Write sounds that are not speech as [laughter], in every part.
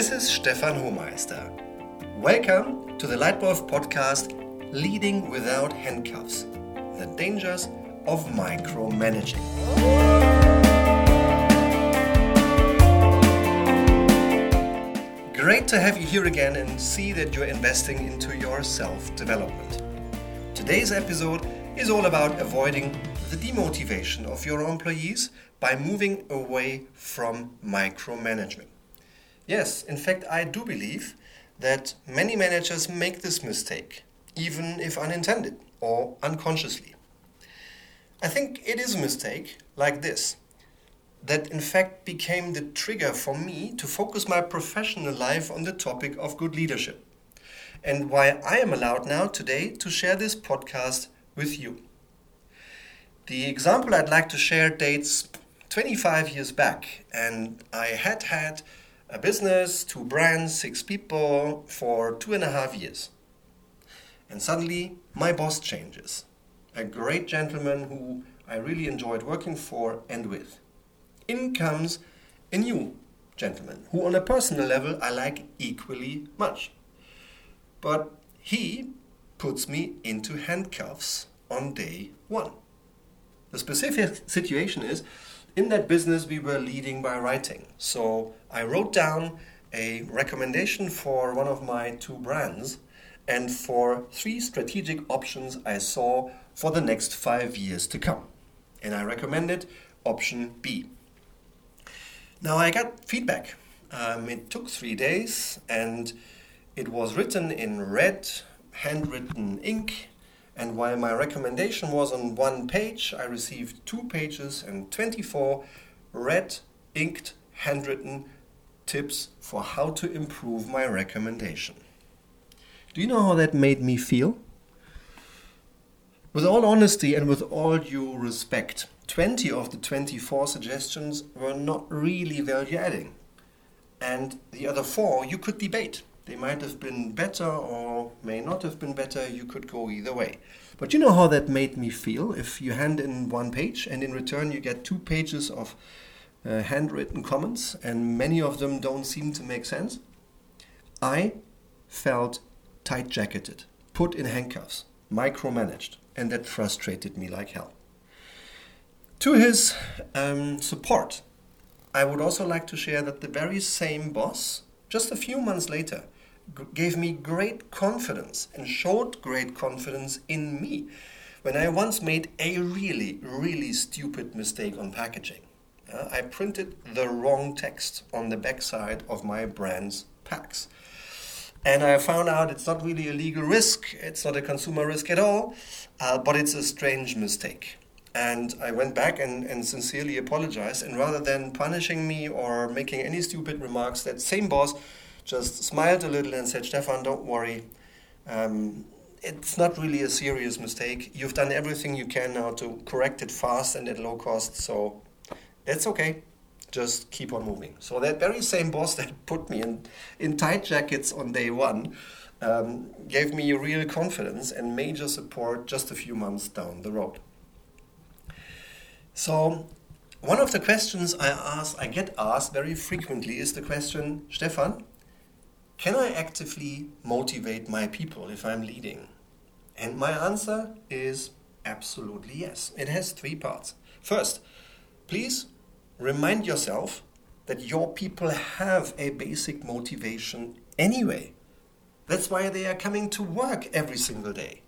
This is Stefan Hohmeister. Welcome to the Leitwolf podcast Leading Without Handcuffs The Dangers of Micromanaging. Great to have you here again and see that you're investing into your self development. Today's episode is all about avoiding the demotivation of your employees by moving away from micromanagement. Yes, in fact, I do believe that many managers make this mistake, even if unintended or unconsciously. I think it is a mistake like this that in fact became the trigger for me to focus my professional life on the topic of good leadership and why I am allowed now today to share this podcast with you. The example I'd like to share dates 25 years back, and I had had a business, two brands, six people for two and a half years. And suddenly, my boss changes. A great gentleman who I really enjoyed working for and with. In comes a new gentleman who, on a personal level, I like equally much. But he puts me into handcuffs on day one. The specific situation is in that business, we were leading by writing. So I wrote down a recommendation for one of my two brands and for three strategic options I saw for the next five years to come. And I recommended option B. Now I got feedback. Um, it took three days and it was written in red, handwritten ink and while my recommendation was on one page, I received two pages and 24 red, inked, handwritten tips for how to improve my recommendation. Do you know how that made me feel? With all honesty and with all due respect, 20 of the 24 suggestions were not really value adding. And the other four you could debate. They might have been better or may not have been better. You could go either way. But you know how that made me feel? If you hand in one page and in return you get two pages of uh, handwritten comments and many of them don't seem to make sense, I felt tight jacketed, put in handcuffs, micromanaged, and that frustrated me like hell. To his um, support, I would also like to share that the very same boss just a few months later, gave me great confidence and showed great confidence in me when I once made a really, really stupid mistake on packaging. Uh, I printed the wrong text on the backside of my brand's packs. And I found out it's not really a legal risk, it's not a consumer risk at all, uh, but it's a strange mistake. And I went back and, and sincerely apologized. And rather than punishing me or making any stupid remarks, that same boss just smiled a little and said, Stefan, don't worry. Um, it's not really a serious mistake. You've done everything you can now to correct it fast and at low cost. So that's okay. Just keep on moving. So that very same boss that [laughs] put me in, in tight jackets on day one um, gave me real confidence and major support just a few months down the road. So, one of the questions I ask, I get asked very frequently is the question, Stefan, can I actively motivate my people if I'm leading? And my answer is absolutely yes. It has three parts. First, please remind yourself that your people have a basic motivation anyway. That's why they are coming to work every single day.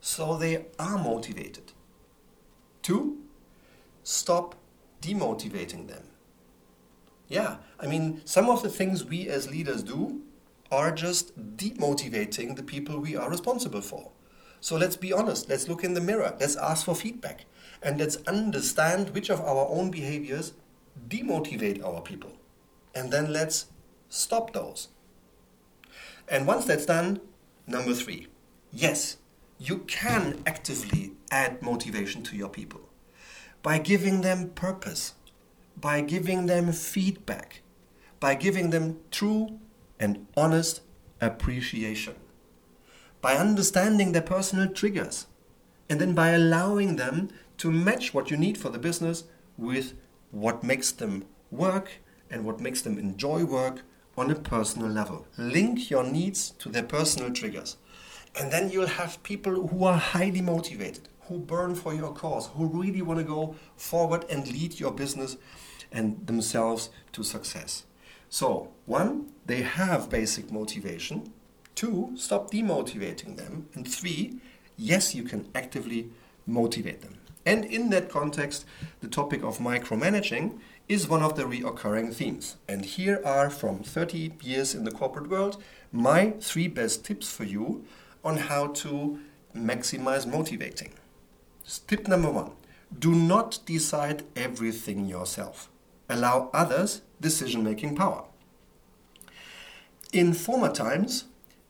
So they are motivated. Two, stop demotivating them. Yeah, I mean, some of the things we as leaders do are just demotivating the people we are responsible for. So let's be honest, let's look in the mirror, let's ask for feedback, and let's understand which of our own behaviors demotivate our people. And then let's stop those. And once that's done, number three, yes, you can actively add motivation to your people by giving them purpose, by giving them feedback, by giving them true and honest appreciation, by understanding their personal triggers, and then by allowing them to match what you need for the business with what makes them work and what makes them enjoy work on a personal level. Link your needs to their personal triggers. And then you'll have people who are highly motivated, who burn for your cause, who really want to go forward and lead your business and themselves to success. So, one, they have basic motivation. Two, stop demotivating them. And three, yes, you can actively motivate them. And in that context, the topic of micromanaging is one of the reoccurring themes. And here are from 30 years in the corporate world my three best tips for you on how to maximize motivating. Tip number one do not decide everything yourself, allow others decision making power. In former times,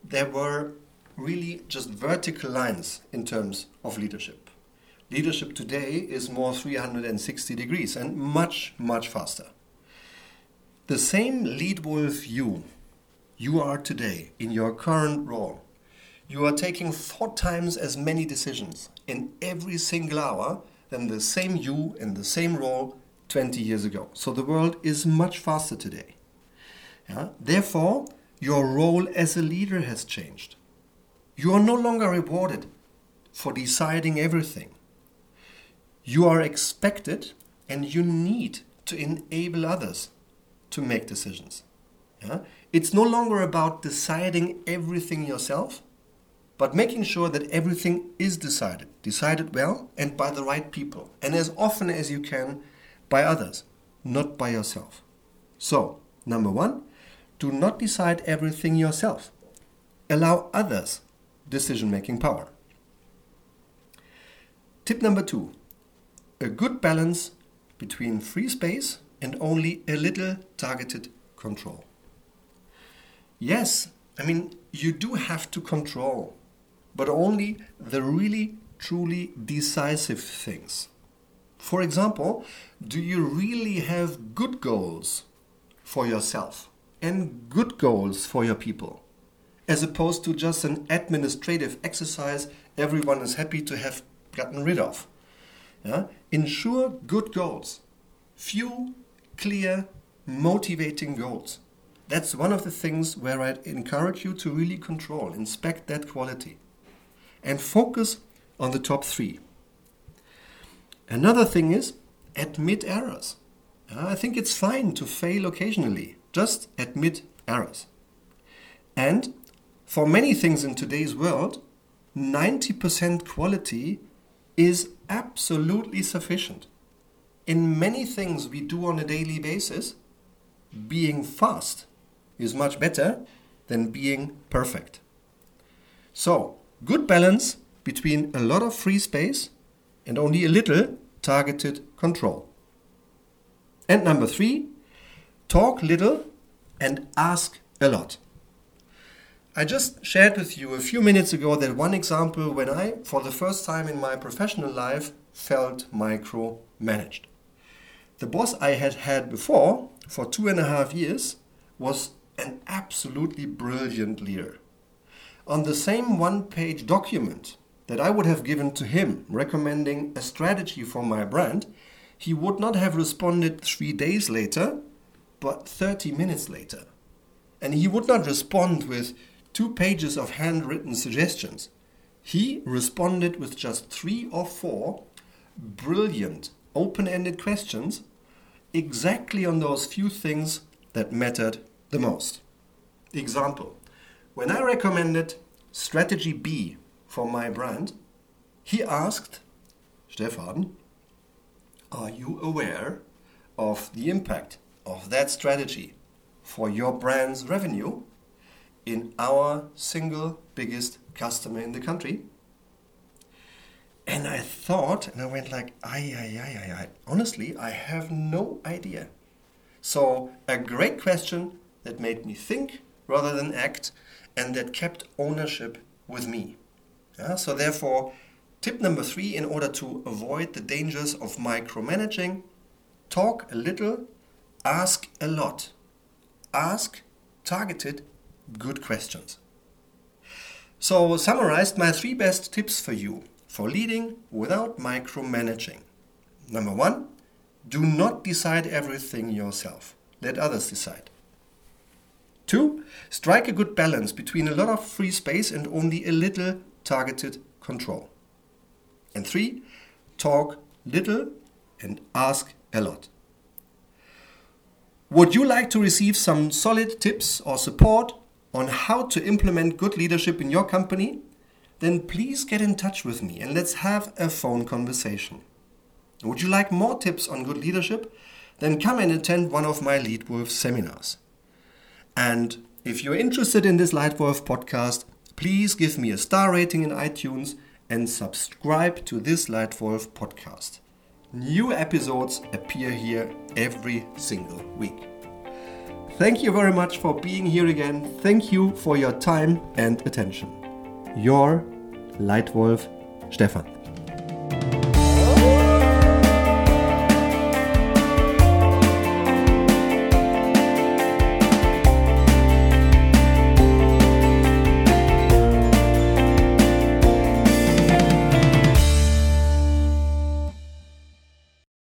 there were really just vertical lines in terms of leadership. Leadership today is more 360 degrees and much, much faster. The same lead wolf you, you are today in your current role, you are taking four times as many decisions in every single hour than the same you in the same role 20 years ago. So the world is much faster today. Yeah? Therefore, your role as a leader has changed. You are no longer rewarded for deciding everything. You are expected and you need to enable others to make decisions. Yeah? It's no longer about deciding everything yourself, but making sure that everything is decided, decided well and by the right people, and as often as you can by others, not by yourself. So, number one, do not decide everything yourself. Allow others decision making power. Tip number two a good balance between free space and only a little targeted control. Yes, I mean, you do have to control, but only the really, truly decisive things. For example, do you really have good goals for yourself? and good goals for your people, as opposed to just an administrative exercise everyone is happy to have gotten rid of. Yeah? Ensure good goals, few, clear, motivating goals. That's one of the things where I'd encourage you to really control, inspect that quality, and focus on the top three. Another thing is admit errors. Uh, I think it's fine to fail occasionally. Just admit errors. And for many things in today's world, 90% quality is absolutely sufficient. In many things we do on a daily basis, being fast is much better than being perfect. So, good balance between a lot of free space and only a little targeted control. And number three, talk little and ask a lot. I just shared with you a few minutes ago that one example when I, for the first time in my professional life, felt micromanaged. The boss I had had before, for two and a half years, was an absolutely brilliant leader. On the same one page document that I would have given to him recommending a strategy for my brand, he would not have responded three days later but 30 minutes later. And he would not respond with two pages of handwritten suggestions. He responded with just three or four brilliant, open ended questions exactly on those few things that mattered the most. Example When I recommended strategy B for my brand, he asked, Stefan, are you aware of the impact of that strategy for your brand's revenue in our single biggest customer in the country? And I thought, and I went like, ay, ay, ay, ay, ay. Honestly, I have no idea. So, a great question that made me think rather than act and that kept ownership with me. Yeah? So, therefore, tip number three in order to avoid the dangers of micromanaging, talk a little Ask a lot. Ask targeted, good questions. So, summarized my three best tips for you for leading without micromanaging. Number one, do not decide everything yourself. Let others decide. Two, strike a good balance between a lot of free space and only a little targeted control. And three, talk little and ask a lot. Would you like to receive some solid tips or support on how to implement good leadership in your company? Then please get in touch with me and let's have a phone conversation. Would you like more tips on good leadership? Then come and attend one of my Leadwolf seminars. And if you're interested in this Leitwolf podcast, please give me a star rating in iTunes and subscribe to this Leitwolf podcast. New episodes appear here every single week. Thank you very much for being here again. Thank you for your time and attention. Your Leitwolf Stefan.